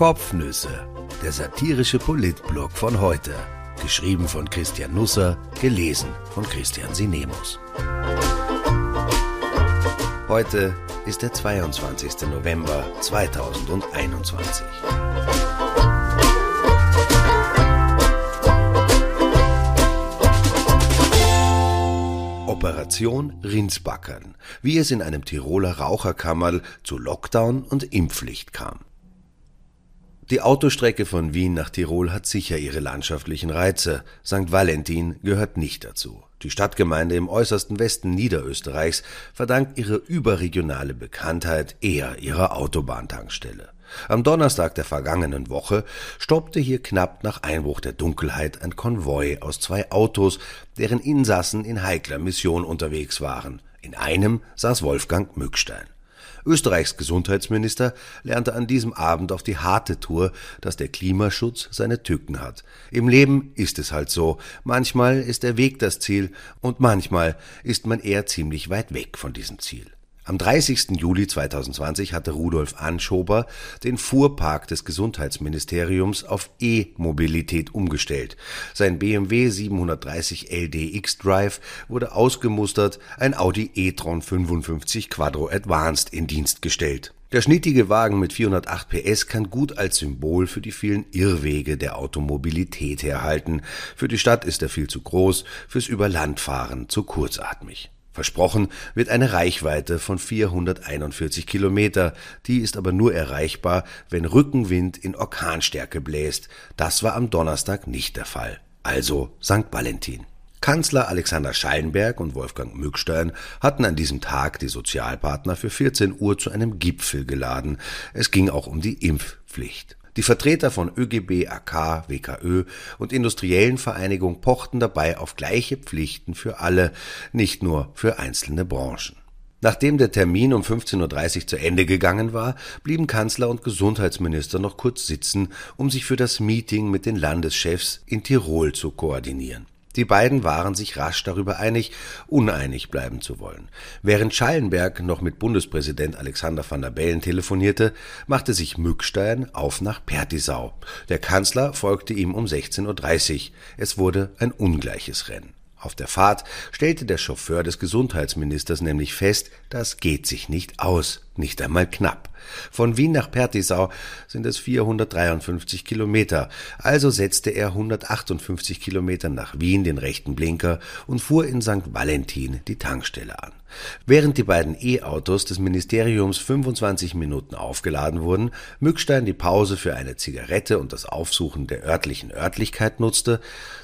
Kopfnüsse, der satirische Politblog von heute. Geschrieben von Christian Nusser, gelesen von Christian Sinemus. Heute ist der 22. November 2021. Operation Rinsbackern, wie es in einem Tiroler Raucherkammerl zu Lockdown und Impfpflicht kam. Die Autostrecke von Wien nach Tirol hat sicher ihre landschaftlichen Reize. St. Valentin gehört nicht dazu. Die Stadtgemeinde im äußersten Westen Niederösterreichs verdankt ihre überregionale Bekanntheit eher ihrer Autobahntankstelle. Am Donnerstag der vergangenen Woche stoppte hier knapp nach Einbruch der Dunkelheit ein Konvoi aus zwei Autos, deren Insassen in heikler Mission unterwegs waren. In einem saß Wolfgang Mückstein. Österreichs Gesundheitsminister lernte an diesem Abend auf die harte Tour, dass der Klimaschutz seine Tücken hat. Im Leben ist es halt so. Manchmal ist der Weg das Ziel und manchmal ist man eher ziemlich weit weg von diesem Ziel. Am 30. Juli 2020 hatte Rudolf Anschober den Fuhrpark des Gesundheitsministeriums auf E-Mobilität umgestellt. Sein BMW 730 LD X-Drive wurde ausgemustert, ein Audi e-tron 55 Quadro Advanced in Dienst gestellt. Der schnittige Wagen mit 408 PS kann gut als Symbol für die vielen Irrwege der Automobilität herhalten. Für die Stadt ist er viel zu groß, fürs Überlandfahren zu kurzatmig. Versprochen wird eine Reichweite von 441 Kilometer, die ist aber nur erreichbar, wenn Rückenwind in Orkanstärke bläst. Das war am Donnerstag nicht der Fall. Also St. Valentin. Kanzler Alexander Schallenberg und Wolfgang Mückstein hatten an diesem Tag die Sozialpartner für 14 Uhr zu einem Gipfel geladen. Es ging auch um die Impfpflicht. Die Vertreter von ÖGB, AK, WKÖ und industriellen Vereinigung pochten dabei auf gleiche Pflichten für alle, nicht nur für einzelne Branchen. Nachdem der Termin um 15.30 Uhr zu Ende gegangen war, blieben Kanzler und Gesundheitsminister noch kurz sitzen, um sich für das Meeting mit den Landeschefs in Tirol zu koordinieren. Die beiden waren sich rasch darüber einig, uneinig bleiben zu wollen. Während Schallenberg noch mit Bundespräsident Alexander van der Bellen telefonierte, machte sich Mückstein auf nach Pertisau. Der Kanzler folgte ihm um 16.30 Uhr. Es wurde ein ungleiches Rennen. Auf der Fahrt stellte der Chauffeur des Gesundheitsministers nämlich fest, das geht sich nicht aus, nicht einmal knapp. Von Wien nach Pertisau sind es 453 Kilometer, also setzte er 158 Kilometer nach Wien den rechten Blinker und fuhr in St. Valentin die Tankstelle an. Während die beiden E-Autos des Ministeriums 25 Minuten aufgeladen wurden, Mückstein die Pause für eine Zigarette und das Aufsuchen der örtlichen Örtlichkeit nutzte,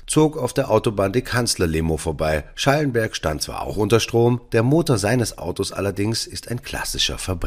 zog auf der Autobahn die Kanzlerlimo vorbei. Schallenberg stand zwar auch unter Strom, der Motor seines Autos allerdings ist ein klassischer Verbrenner.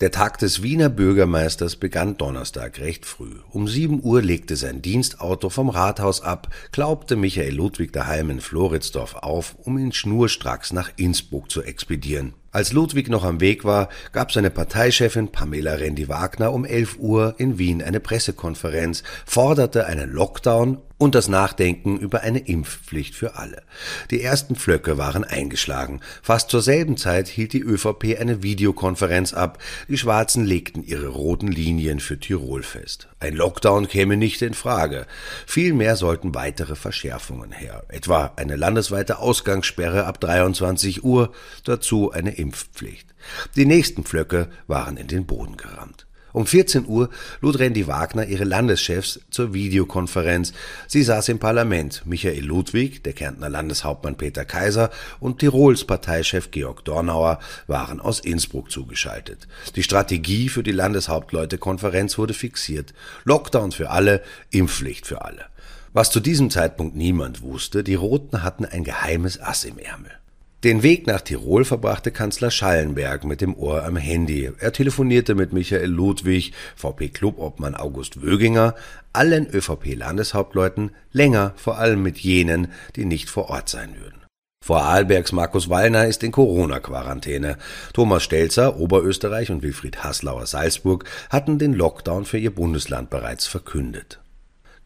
Der Tag des Wiener Bürgermeisters begann Donnerstag recht früh. Um sieben Uhr legte sein Dienstauto vom Rathaus ab, glaubte Michael Ludwig daheim in Floridsdorf auf, um ihn schnurstracks nach Innsbruck zu expedieren. Als Ludwig noch am Weg war, gab seine Parteichefin Pamela Rendi-Wagner um 11 Uhr in Wien eine Pressekonferenz, forderte einen Lockdown und das Nachdenken über eine Impfpflicht für alle. Die ersten Pflöcke waren eingeschlagen. Fast zur selben Zeit hielt die ÖVP eine Videokonferenz ab. Die Schwarzen legten ihre roten Linien für Tirol fest. Ein Lockdown käme nicht in Frage. Vielmehr sollten weitere Verschärfungen her. Etwa eine landesweite Ausgangssperre ab 23 Uhr, dazu eine Impfpflicht. Die nächsten Pflöcke waren in den Boden gerammt. Um 14 Uhr lud Randy Wagner ihre Landeschefs zur Videokonferenz. Sie saß im Parlament. Michael Ludwig, der Kärntner Landeshauptmann Peter Kaiser und Tirols Parteichef Georg Dornauer waren aus Innsbruck zugeschaltet. Die Strategie für die Landeshauptleutekonferenz wurde fixiert. Lockdown für alle, Impfpflicht für alle. Was zu diesem Zeitpunkt niemand wusste, die Roten hatten ein geheimes Ass im Ärmel. Den Weg nach Tirol verbrachte Kanzler Schallenberg mit dem Ohr am Handy. Er telefonierte mit Michael Ludwig, VP-Clubobmann August Wöginger, allen ÖVP-Landeshauptleuten, länger vor allem mit jenen, die nicht vor Ort sein würden. Vorarlbergs Markus Wallner ist in Corona-Quarantäne. Thomas Stelzer, Oberösterreich und Wilfried Haslauer, Salzburg hatten den Lockdown für ihr Bundesland bereits verkündet.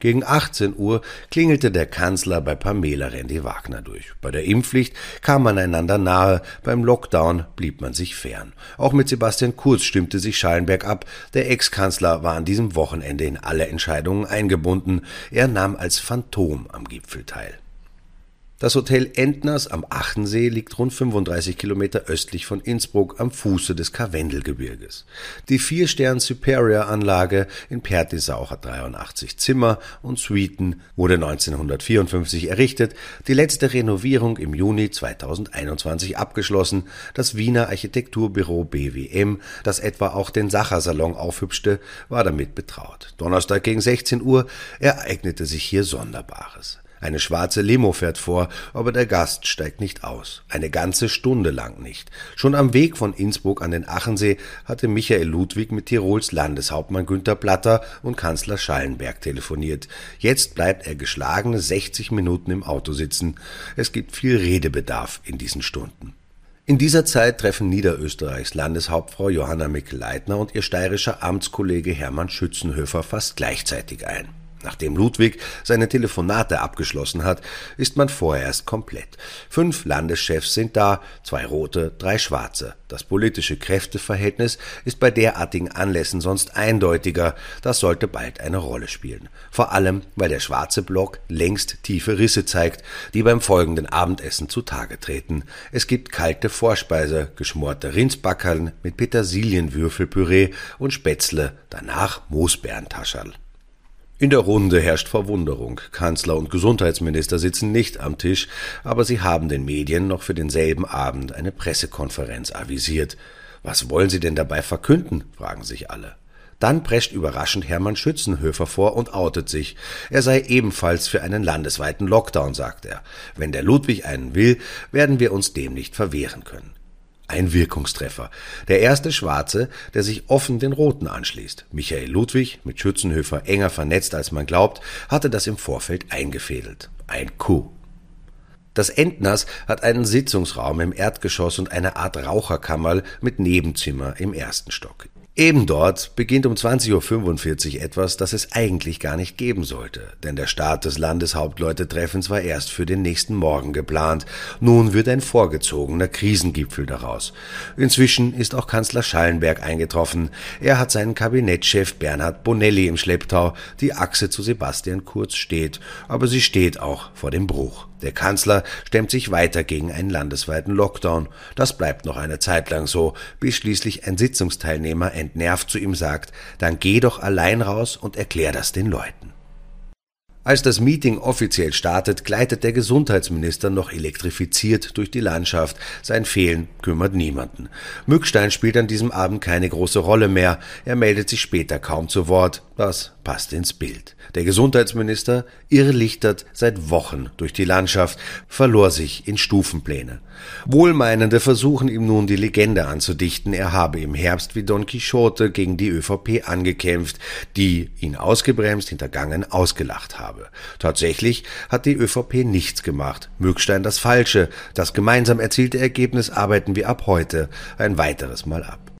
Gegen 18 Uhr klingelte der Kanzler bei Pamela Rendi-Wagner durch. Bei der Impfpflicht kam man einander nahe, beim Lockdown blieb man sich fern. Auch mit Sebastian Kurz stimmte sich Schallenberg ab. Der Ex-Kanzler war an diesem Wochenende in alle Entscheidungen eingebunden. Er nahm als Phantom am Gipfel teil. Das Hotel Entners am Achensee liegt rund 35 Kilometer östlich von Innsbruck am Fuße des Karwendelgebirges. Die Vier-Stern Superior Anlage in Pertisau hat 83 Zimmer und Suiten, wurde 1954 errichtet, die letzte Renovierung im Juni 2021 abgeschlossen, das Wiener Architekturbüro BWM, das etwa auch den Sachersalon aufhübschte, war damit betraut. Donnerstag gegen 16 Uhr ereignete sich hier Sonderbares. Eine schwarze Limo fährt vor, aber der Gast steigt nicht aus. Eine ganze Stunde lang nicht. Schon am Weg von Innsbruck an den Achensee hatte Michael Ludwig mit Tirols Landeshauptmann Günter Platter und Kanzler Schallenberg telefoniert. Jetzt bleibt er geschlagene 60 Minuten im Auto sitzen. Es gibt viel Redebedarf in diesen Stunden. In dieser Zeit treffen Niederösterreichs Landeshauptfrau Johanna Mikl-Leitner und ihr steirischer Amtskollege Hermann Schützenhöfer fast gleichzeitig ein. Nachdem Ludwig seine Telefonate abgeschlossen hat, ist man vorerst komplett. Fünf Landeschefs sind da, zwei rote, drei schwarze. Das politische Kräfteverhältnis ist bei derartigen Anlässen sonst eindeutiger, das sollte bald eine Rolle spielen. Vor allem, weil der schwarze Block längst tiefe Risse zeigt, die beim folgenden Abendessen zutage treten. Es gibt kalte Vorspeise, geschmorte Rindsbackerln mit Petersilienwürfelpüree und Spätzle, danach Moosbeerentascherl. In der Runde herrscht Verwunderung. Kanzler und Gesundheitsminister sitzen nicht am Tisch, aber sie haben den Medien noch für denselben Abend eine Pressekonferenz avisiert. Was wollen sie denn dabei verkünden? fragen sich alle. Dann prescht überraschend Hermann Schützenhöfer vor und outet sich. Er sei ebenfalls für einen landesweiten Lockdown, sagt er. Wenn der Ludwig einen will, werden wir uns dem nicht verwehren können. Ein Wirkungstreffer. Der erste Schwarze, der sich offen den Roten anschließt. Michael Ludwig, mit Schützenhöfer enger vernetzt als man glaubt, hatte das im Vorfeld eingefädelt. Ein Coup. Das Entners hat einen Sitzungsraum im Erdgeschoss und eine Art Raucherkammer mit Nebenzimmer im ersten Stock. Eben dort beginnt um 20.45 Uhr etwas, das es eigentlich gar nicht geben sollte, denn der Start des Landeshauptleutetreffens war erst für den nächsten Morgen geplant. Nun wird ein vorgezogener Krisengipfel daraus. Inzwischen ist auch Kanzler Schallenberg eingetroffen. Er hat seinen Kabinettschef Bernhard Bonelli im Schlepptau. Die Achse zu Sebastian Kurz steht, aber sie steht auch vor dem Bruch. Der Kanzler stemmt sich weiter gegen einen landesweiten Lockdown. Das bleibt noch eine Zeit lang so, bis schließlich ein Sitzungsteilnehmer entnervt zu ihm sagt, dann geh doch allein raus und erklär das den Leuten. Als das Meeting offiziell startet, gleitet der Gesundheitsminister noch elektrifiziert durch die Landschaft. Sein Fehlen kümmert niemanden. Mückstein spielt an diesem Abend keine große Rolle mehr. Er meldet sich später kaum zu Wort. Das passt ins Bild. Der Gesundheitsminister irrlichtert seit Wochen durch die Landschaft, verlor sich in Stufenpläne. Wohlmeinende versuchen ihm nun die Legende anzudichten, er habe im Herbst wie Don Quixote gegen die ÖVP angekämpft, die ihn ausgebremst, hintergangen, ausgelacht habe. Tatsächlich hat die ÖVP nichts gemacht. Mückstein das Falsche. Das gemeinsam erzielte Ergebnis arbeiten wir ab heute ein weiteres Mal ab.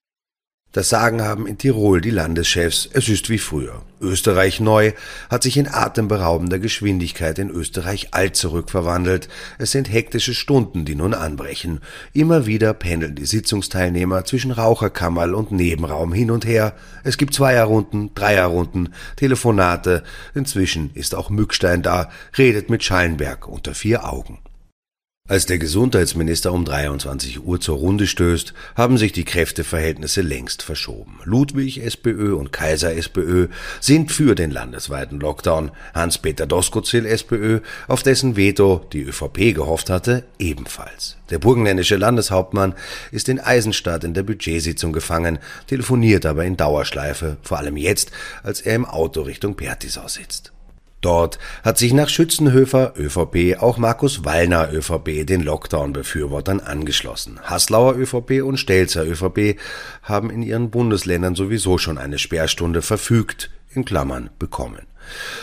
Das Sagen haben in Tirol die Landeschefs, es ist wie früher. Österreich neu hat sich in atemberaubender Geschwindigkeit in Österreich alt zurückverwandelt. Es sind hektische Stunden, die nun anbrechen. Immer wieder pendeln die Sitzungsteilnehmer zwischen Raucherkammerl und Nebenraum hin und her. Es gibt Zweierrunden, Dreierrunden, Telefonate. Inzwischen ist auch Mückstein da, redet mit Schallenberg unter vier Augen. Als der Gesundheitsminister um 23 Uhr zur Runde stößt, haben sich die Kräfteverhältnisse längst verschoben. Ludwig SPÖ und Kaiser SPÖ sind für den landesweiten Lockdown, Hans-Peter Doskozil SPÖ, auf dessen Veto die ÖVP gehofft hatte, ebenfalls. Der burgenländische Landeshauptmann ist in Eisenstadt in der Budgetsitzung gefangen, telefoniert aber in Dauerschleife, vor allem jetzt, als er im Auto Richtung Pertisau sitzt. Dort hat sich nach Schützenhöfer ÖVP auch Markus Wallner ÖVP den Lockdown-Befürwortern angeschlossen. Haslauer ÖVP und Stelzer ÖVP haben in ihren Bundesländern sowieso schon eine Sperrstunde verfügt, in Klammern bekommen.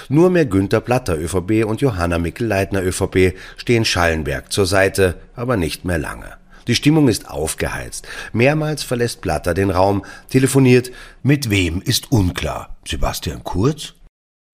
Nur mehr Günther Platter ÖVP und Johanna Mikl-Leitner ÖVP stehen Schallenberg zur Seite, aber nicht mehr lange. Die Stimmung ist aufgeheizt. Mehrmals verlässt Platter den Raum, telefoniert. Mit wem ist unklar. Sebastian Kurz?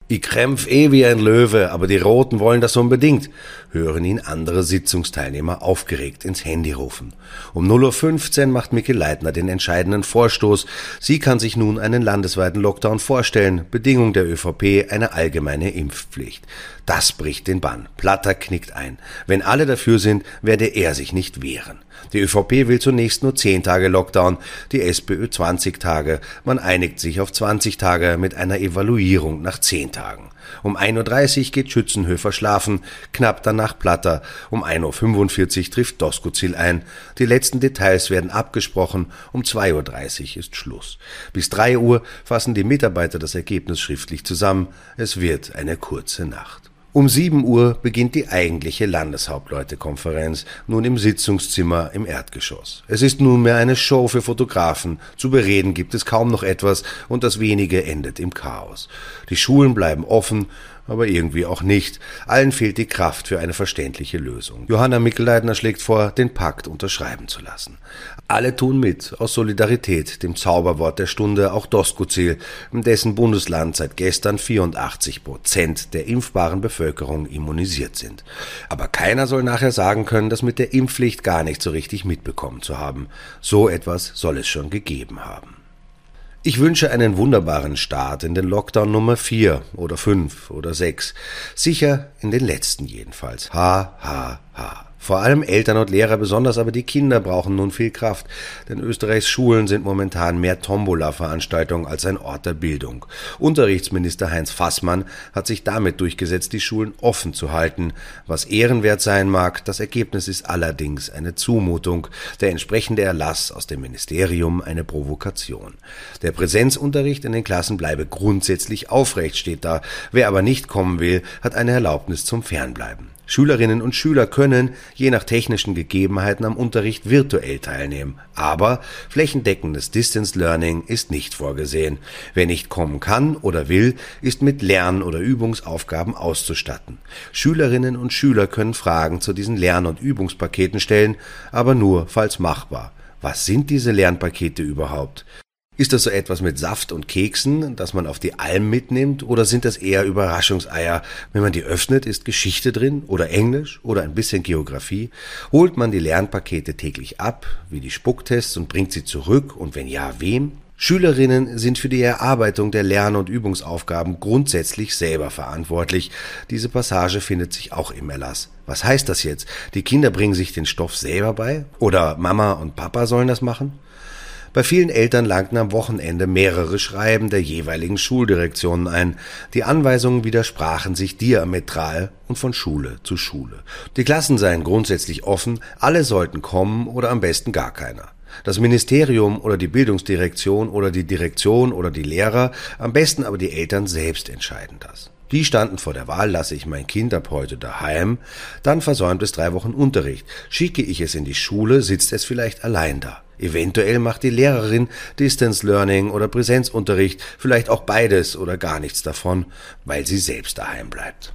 Ich krämpf eh wie ein Löwe, aber die Roten wollen das unbedingt, hören ihn andere Sitzungsteilnehmer aufgeregt ins Handy rufen. Um 0.15 Uhr macht Mikkel Leitner den entscheidenden Vorstoß. Sie kann sich nun einen landesweiten Lockdown vorstellen. Bedingung der ÖVP eine allgemeine Impfpflicht. Das bricht den Bann. Platter knickt ein. Wenn alle dafür sind, werde er sich nicht wehren. Die ÖVP will zunächst nur 10 Tage Lockdown, die SPÖ 20 Tage. Man einigt sich auf 20 Tage mit einer Evaluierung nach 10 Tagen. Um 1.30 Uhr geht Schützenhöfer schlafen, knapp danach Platter. Um 1.45 Uhr trifft Doskozil ein. Die letzten Details werden abgesprochen. Um 2.30 Uhr ist Schluss. Bis 3 Uhr fassen die Mitarbeiter das Ergebnis schriftlich zusammen. Es wird eine kurze Nacht. Um 7 Uhr beginnt die eigentliche Landeshauptleutekonferenz, nun im Sitzungszimmer im Erdgeschoss. Es ist nunmehr eine Show für Fotografen. Zu bereden gibt es kaum noch etwas und das wenige endet im Chaos. Die Schulen bleiben offen, aber irgendwie auch nicht. Allen fehlt die Kraft für eine verständliche Lösung. Johanna Mickelleitner schlägt vor, den Pakt unterschreiben zu lassen. Alle tun mit, aus Solidarität, dem Zauberwort der Stunde, auch Doskozil, dessen Bundesland seit gestern 84 Prozent der impfbaren Bevölkerung immunisiert sind. Aber keiner soll nachher sagen können, das mit der Impfpflicht gar nicht so richtig mitbekommen zu haben. So etwas soll es schon gegeben haben. Ich wünsche einen wunderbaren Start in den Lockdown Nummer 4 oder 5 oder 6. Sicher in den letzten jedenfalls. Ha, ha, ha. Vor allem Eltern und Lehrer, besonders aber die Kinder brauchen nun viel Kraft, denn Österreichs Schulen sind momentan mehr Tombola-Veranstaltungen als ein Ort der Bildung. Unterrichtsminister Heinz Fassmann hat sich damit durchgesetzt, die Schulen offen zu halten. Was ehrenwert sein mag, das Ergebnis ist allerdings eine Zumutung, der entsprechende Erlass aus dem Ministerium eine Provokation. Der Präsenzunterricht in den Klassen bleibe grundsätzlich aufrecht, steht da. Wer aber nicht kommen will, hat eine Erlaubnis zum Fernbleiben. Schülerinnen und Schüler können, je nach technischen Gegebenheiten, am Unterricht virtuell teilnehmen. Aber flächendeckendes Distance Learning ist nicht vorgesehen. Wer nicht kommen kann oder will, ist mit Lern- oder Übungsaufgaben auszustatten. Schülerinnen und Schüler können Fragen zu diesen Lern- und Übungspaketen stellen, aber nur falls machbar. Was sind diese Lernpakete überhaupt? Ist das so etwas mit Saft und Keksen, das man auf die Alm mitnimmt, oder sind das eher Überraschungseier? Wenn man die öffnet, ist Geschichte drin oder Englisch oder ein bisschen Geografie? Holt man die Lernpakete täglich ab, wie die Spucktests, und bringt sie zurück, und wenn ja, wem? Schülerinnen sind für die Erarbeitung der Lern- und Übungsaufgaben grundsätzlich selber verantwortlich. Diese Passage findet sich auch im Erlass. Was heißt das jetzt? Die Kinder bringen sich den Stoff selber bei? Oder Mama und Papa sollen das machen? Bei vielen Eltern langten am Wochenende mehrere Schreiben der jeweiligen Schuldirektionen ein. Die Anweisungen widersprachen sich diametral und von Schule zu Schule. Die Klassen seien grundsätzlich offen, alle sollten kommen oder am besten gar keiner. Das Ministerium oder die Bildungsdirektion oder die Direktion oder die Lehrer, am besten aber die Eltern selbst entscheiden das. Die standen vor der Wahl, lasse ich mein Kind ab heute daheim, dann versäumt es drei Wochen Unterricht. Schicke ich es in die Schule, sitzt es vielleicht allein da. Eventuell macht die Lehrerin Distance Learning oder Präsenzunterricht, vielleicht auch beides oder gar nichts davon, weil sie selbst daheim bleibt.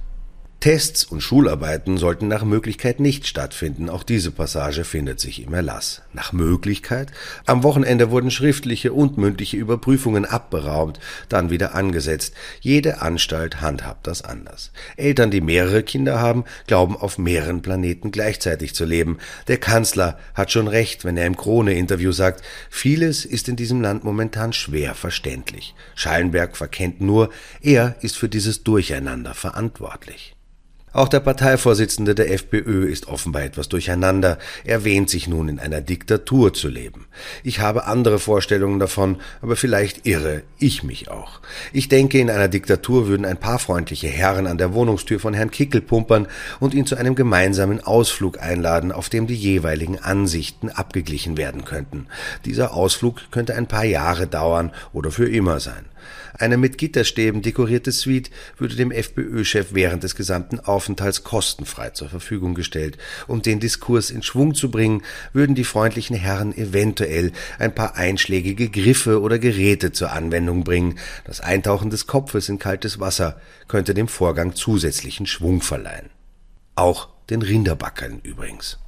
Tests und Schularbeiten sollten nach Möglichkeit nicht stattfinden. Auch diese Passage findet sich im Erlass. Nach Möglichkeit? Am Wochenende wurden schriftliche und mündliche Überprüfungen abberaumt, dann wieder angesetzt. Jede Anstalt handhabt das anders. Eltern, die mehrere Kinder haben, glauben auf mehreren Planeten gleichzeitig zu leben. Der Kanzler hat schon recht, wenn er im Krone-Interview sagt, vieles ist in diesem Land momentan schwer verständlich. Schallenberg verkennt nur, er ist für dieses Durcheinander verantwortlich. Auch der Parteivorsitzende der FPÖ ist offenbar etwas durcheinander. Er wähnt sich nun in einer Diktatur zu leben. Ich habe andere Vorstellungen davon, aber vielleicht irre ich mich auch. Ich denke, in einer Diktatur würden ein paar freundliche Herren an der Wohnungstür von Herrn Kickel pumpern und ihn zu einem gemeinsamen Ausflug einladen, auf dem die jeweiligen Ansichten abgeglichen werden könnten. Dieser Ausflug könnte ein paar Jahre dauern oder für immer sein. Eine mit Gitterstäben dekorierte Suite würde dem FPÖ-Chef während des gesamten Aufenthalts kostenfrei zur Verfügung gestellt. Um den Diskurs in Schwung zu bringen, würden die freundlichen Herren eventuell ein paar einschlägige Griffe oder Geräte zur Anwendung bringen. Das Eintauchen des Kopfes in kaltes Wasser könnte dem Vorgang zusätzlichen Schwung verleihen. Auch den Rinderbackern übrigens.